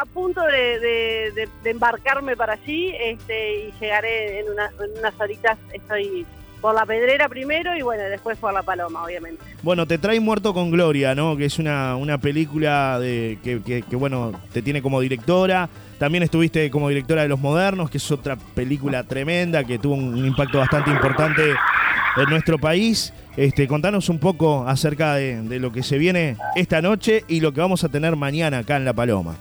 a punto de, embarcarme para allí este, y llegaré en, en unas horitas. Estoy por la Pedrera primero y bueno, después por la Paloma, obviamente. Bueno, te trae Muerto con Gloria, ¿no? Que es una, una película de, que, que, bueno, te tiene como directora. También estuviste como directora de Los Modernos, que es otra película tremenda que tuvo un, impacto bastante importante en nuestro país. Este, contanos un poco acerca de, de lo que se viene esta noche y lo que vamos a tener mañana acá en La Paloma.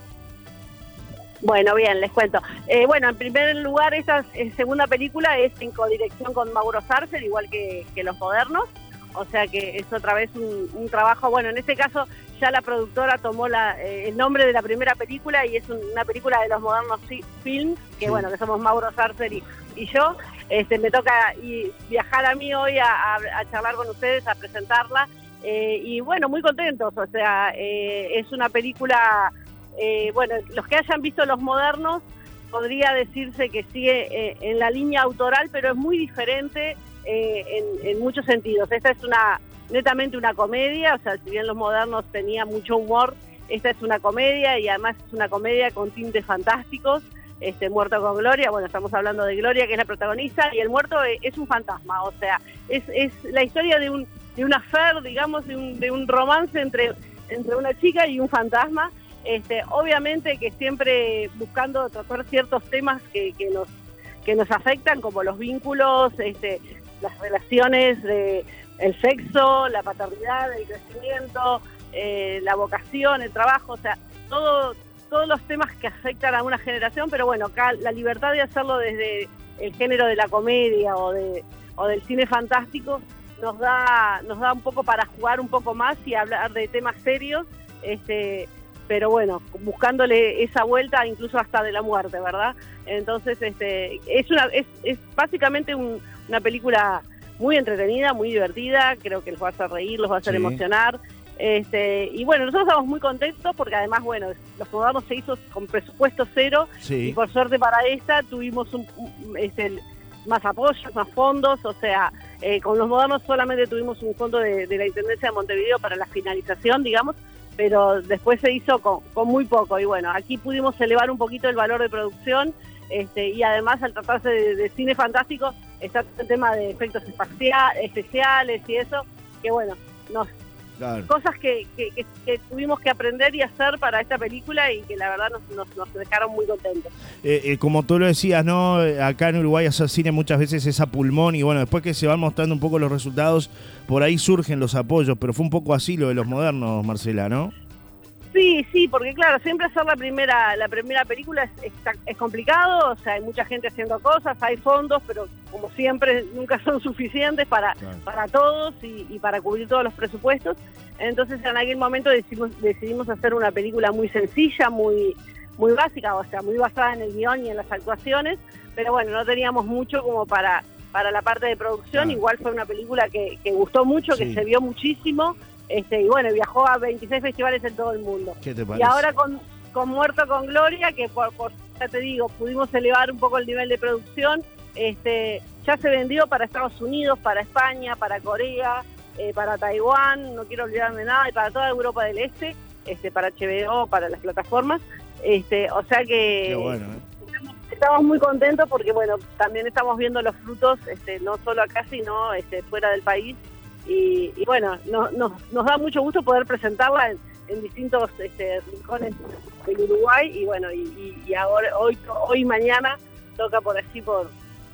Bueno, bien, les cuento. Eh, bueno, en primer lugar, esta eh, segunda película es en codirección con Mauro Sarcer, igual que, Los Modernos. O sea que es otra vez un, trabajo, bueno, en este caso ya la productora tomó la, eh, el nombre de la primera película y es una película de los modernos films, que bueno, que somos Mauro Sarcer y, yo. Este, me toca y viajar a mí hoy a, charlar con ustedes, a presentarla. y bueno, muy contentos, o sea, es una película eh, bueno, los que hayan visto los modernos, podría decirse que sigue eh, en la línea autoral, pero es muy diferente eh, en, muchos sentidos. Esta es una netamente una comedia, o sea, si bien los modernos tenía mucho humor, esta es una comedia y además es una comedia con tintes fantásticos. Este, muerto con Gloria, bueno, estamos hablando de Gloria, que es la protagonista, y el muerto es, un fantasma, o sea, es, es la historia de un, de una fer, digamos, de un, de un romance entre, entre una chica y un fantasma, este, obviamente que siempre buscando tratar ciertos temas que, nos que nos afectan, como los vínculos, este, las relaciones, el sexo, la paternidad, el crecimiento, eh, la vocación, el trabajo, o sea, todo, todos los temas que afectan a una generación, pero bueno, acá la libertad de hacerlo desde el género de la comedia o, de, del cine fantástico nos da, nos da un poco para jugar un poco más y hablar de temas serios. Este, pero bueno, buscándole esa vuelta incluso hasta de la muerte, ¿verdad? Entonces, este, es, una, es, es básicamente una película muy entretenida, muy divertida, creo que los va a hacer reír, los va a hacer emocionar. Este, y bueno, nosotros estamos muy contentos porque además, bueno, los programas se hizo con presupuesto cero y por suerte para esta tuvimos un, este, más apoyos, más fondos, o sea, eh, con los modernos solamente tuvimos un fondo de, de la Intendencia de Montevideo para la finalización, digamos, pero después se hizo con, muy poco. Y bueno, aquí pudimos elevar un poquito el valor de producción este, y además al tratarse de, cine fantástico está el tema de efectos especiales y eso, que bueno, nos Cosas que, tuvimos que aprender y hacer para esta película y que la verdad nos, nos, dejaron muy contentos. Eh, eh, como tú lo decías, ¿no? Acá en Uruguay hacer cine muchas veces es a pulmón y bueno, después que se van mostrando un poco los resultados, por ahí surgen los apoyos, pero fue un poco así lo de los modernos, Marcela, ¿no? Sí, sí, porque claro, siempre hacer la primera la primera película es, es, complicado, o sea, hay mucha gente haciendo cosas, hay fondos, pero como siempre nunca son suficientes para, para todos y, para cubrir todos los presupuestos. Entonces en aquel momento decidimos, decidimos hacer una película muy sencilla, muy, muy básica, o sea, muy basada en el guion y en las actuaciones, pero bueno, no teníamos mucho como para, para la parte de producción, igual fue una película que, que gustó mucho, que se vio muchísimo este, y bueno, viajó a 26 festivales en todo el mundo. Y ahora con, con Muerto con Gloria, que por, ya te digo, pudimos elevar un poco el nivel de producción, este, ya se vendió para Estados Unidos, para España, para Corea, eh, para Taiwán, no quiero olvidarme nada, y para toda Europa del Este, este, para HBO, para las plataformas. Este, o sea que ¿eh? estamos muy contentos porque bueno, también estamos viendo los frutos, este, no solo acá, sino este, fuera del país y, bueno, nos da mucho gusto poder presentarla en, distintos este, rincones del Uruguay y bueno, y, ahora hoy hoy mañana toca por así por,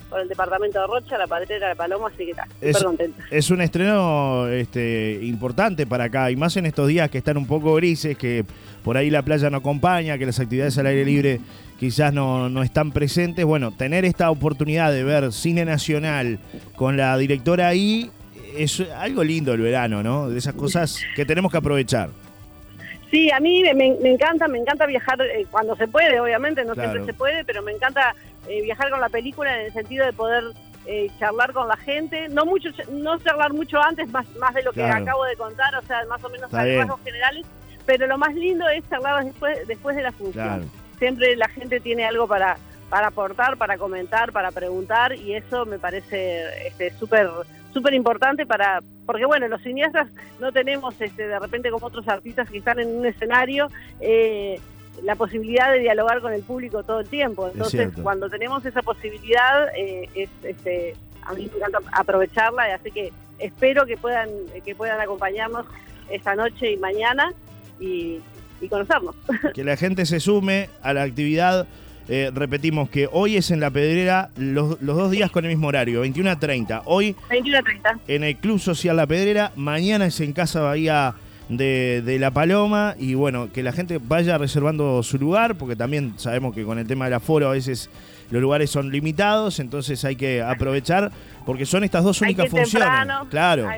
por el departamento de Rocha, la Padrera de Paloma, así que está, es, Es un estreno este, importante para acá, y más en estos días que están un poco grises, que por ahí la playa no acompaña, que las actividades al aire libre quizás no, no están presentes. Bueno, tener esta oportunidad de ver cine nacional con la directora ahí es algo lindo el verano, ¿no? De esas cosas que tenemos que aprovechar. Sí, a mí me, encanta, me encanta viajar eh, cuando se puede, obviamente, no siempre se puede, pero me encanta eh, viajar con la película en el sentido de poder eh, charlar con la gente, no mucho, no charlar mucho antes, más, más de lo que acabo de contar, o sea, más o menos a rasgos generales, pero lo más lindo es charlar después, después de la función. Siempre la gente tiene algo para, para aportar, para comentar, para preguntar, y eso me parece este, súper importante para, porque bueno, los cineastas no tenemos este, de repente como otros artistas que están en un escenario, eh, la posibilidad de dialogar con el público todo el tiempo. Entonces, cuando tenemos esa posibilidad, eh, es, este, a mí me encanta aprovecharla, así que espero que puedan, que puedan acompañarnos esta noche y mañana y, conocernos. Que la gente se sume a la actividad. Eh, repetimos que hoy es en La Pedrera, los, dos días con el mismo horario, 21 a 30. Hoy 21 a 30. en el Club Social La Pedrera, mañana es en Casa Bahía de, La Paloma y bueno, que la gente vaya reservando su lugar, porque también sabemos que con el tema del aforo a veces los lugares son limitados, entonces hay que aprovechar, porque son estas dos únicas funciones. claro.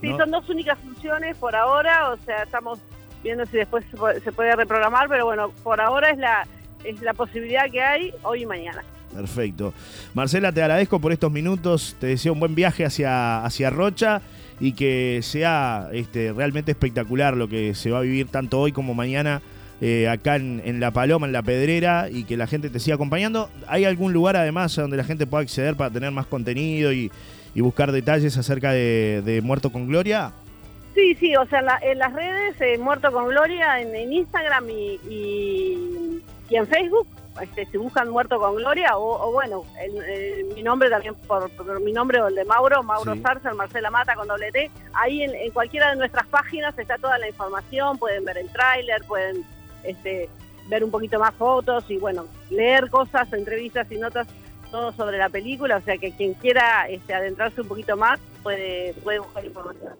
Sí, son dos únicas funciones por ahora, o sea, estamos viendo si después se puede reprogramar, pero bueno, por ahora es la, es la posibilidad que hay hoy y mañana. Perfecto. Marcela, te agradezco por estos minutos, te deseo un buen viaje hacia, hacia Rocha y que sea este, realmente espectacular lo que se va a vivir tanto hoy como mañana eh, acá en, La Paloma, en La Pedrera, y que la gente te siga acompañando. ¿Hay algún lugar además donde la gente pueda acceder para tener más contenido y, buscar detalles acerca de, Muerto con Gloria? Sí, sí, o sea, en, las redes, eh, Muerto con Gloria, en, Instagram y en Facebook este, se buscan Muerto con Gloria, o, bueno, mi nombre también, por, mi nombre o el de Mauro, Mauro sí. Marcela Mata con doble T, ahí en, cualquiera de nuestras páginas está toda la información, pueden ver el tráiler, pueden este, ver un poquito más fotos y bueno, leer cosas, entrevistas y notas, todo sobre la película, o sea que quien quiera este, adentrarse un poquito más puede, puede buscar información.